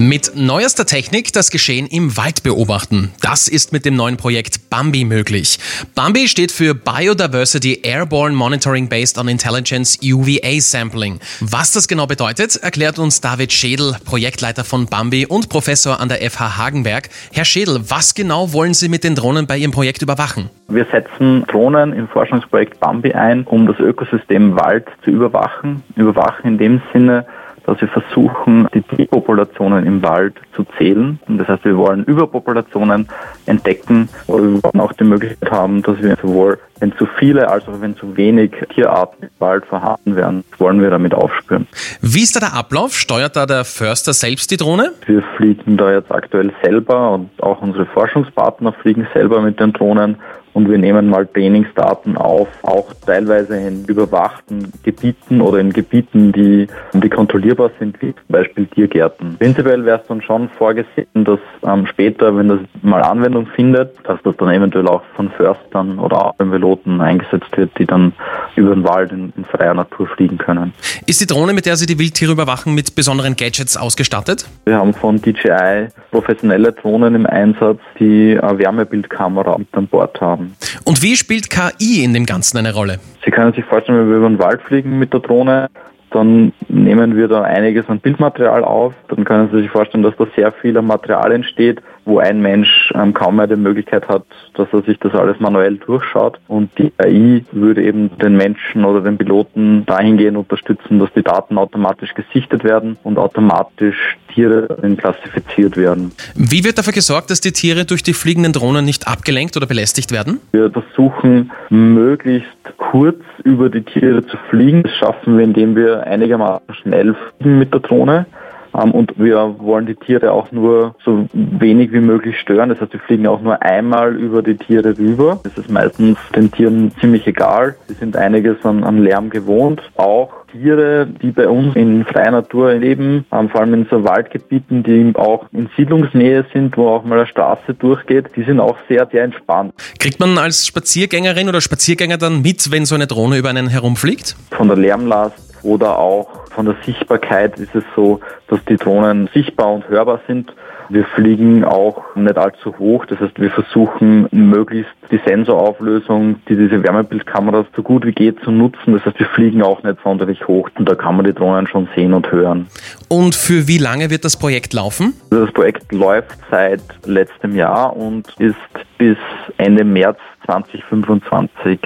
Mit neuester Technik das Geschehen im Wald beobachten. Das ist mit dem neuen Projekt Bambi möglich. Bambi steht für Biodiversity Airborne Monitoring Based on Intelligence UVA Sampling. Was das genau bedeutet, erklärt uns David Schädel, Projektleiter von Bambi und Professor an der FH Hagenberg. Herr Schädel, was genau wollen Sie mit den Drohnen bei Ihrem Projekt überwachen? Wir setzen Drohnen im Forschungsprojekt Bambi ein, um das Ökosystem Wald zu überwachen. Überwachen in dem Sinne, dass wir versuchen, die Tierpopulationen im Wald zu zählen. Und das heißt, wir wollen Überpopulationen entdecken, aber wir wollen auch die Möglichkeit haben, dass wir sowohl, wenn zu viele als auch wenn zu wenig Tierarten im Wald vorhanden wären, wollen wir damit aufspüren. Wie ist da der Ablauf? Steuert da der Förster selbst die Drohne? Wir fliegen da jetzt aktuell selber und auch unsere Forschungspartner fliegen selber mit den Drohnen und wir nehmen mal Trainingsdaten auf, auch teilweise in überwachten Gebieten oder in Gebieten, die, die kontrollierbar sind, wie zum Beispiel Tiergärten. Prinzipiell wäre es dann schon vorgesehen, dass ähm, später, wenn das mal Anwendung findet, dass das dann eventuell auch von Förstern oder auch von Piloten eingesetzt wird, die dann über den Wald in, in freier Natur fliegen können. Ist die Drohne, mit der Sie die Wildtiere überwachen, mit besonderen Gadgets ausgestattet? Wir haben von DJI professionelle Drohnen im Einsatz, die eine Wärmebildkamera mit an Bord haben haben. Und wie spielt KI in dem Ganzen eine Rolle? Sie können sich vorstellen, wenn wir über den Wald fliegen mit der Drohne, dann nehmen wir da einiges an Bildmaterial auf. Dann können Sie sich vorstellen, dass da sehr viel Material entsteht, wo ein Mensch ähm, kaum mehr die Möglichkeit hat, dass er sich das alles manuell durchschaut. Und die AI würde eben den Menschen oder den Piloten dahingehend unterstützen, dass die Daten automatisch gesichtet werden und automatisch Tiere klassifiziert werden. Wie wird dafür gesorgt, dass die Tiere durch die fliegenden Drohnen nicht abgelenkt oder belästigt werden? Wir versuchen möglichst kurz über die Tiere zu fliegen. Das schaffen wir, indem wir einigermaßen schnell fliegen mit der Drohne. Ähm, und wir wollen die Tiere auch nur so wenig wie möglich stören. Das heißt, wir fliegen auch nur einmal über die Tiere rüber. Das ist meistens den Tieren ziemlich egal. Sie sind einiges an, an Lärm gewohnt. Auch Tiere, die bei uns in freier Natur leben, ähm, vor allem in so Waldgebieten, die auch in Siedlungsnähe sind, wo auch mal eine Straße durchgeht, die sind auch sehr, sehr entspannt. Kriegt man als Spaziergängerin oder Spaziergänger dann mit, wenn so eine Drohne über einen herumfliegt? Von der Lärmlast oder auch von der Sichtbarkeit ist es so, dass die Drohnen sichtbar und hörbar sind. Wir fliegen auch nicht allzu hoch. Das heißt, wir versuchen möglichst die Sensorauflösung, die diese Wärmebildkameras so gut wie geht zu nutzen. Das heißt, wir fliegen auch nicht sonderlich hoch und da kann man die Drohnen schon sehen und hören. Und für wie lange wird das Projekt laufen? Das Projekt läuft seit letztem Jahr und ist bis Ende März 2025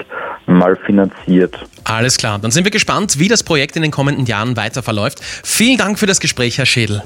mal finanziert. Alles klar, dann sind wir gespannt, wie das Projekt in den kommenden Jahren weiter verläuft. Vielen Dank für das Gespräch, Herr Schädel.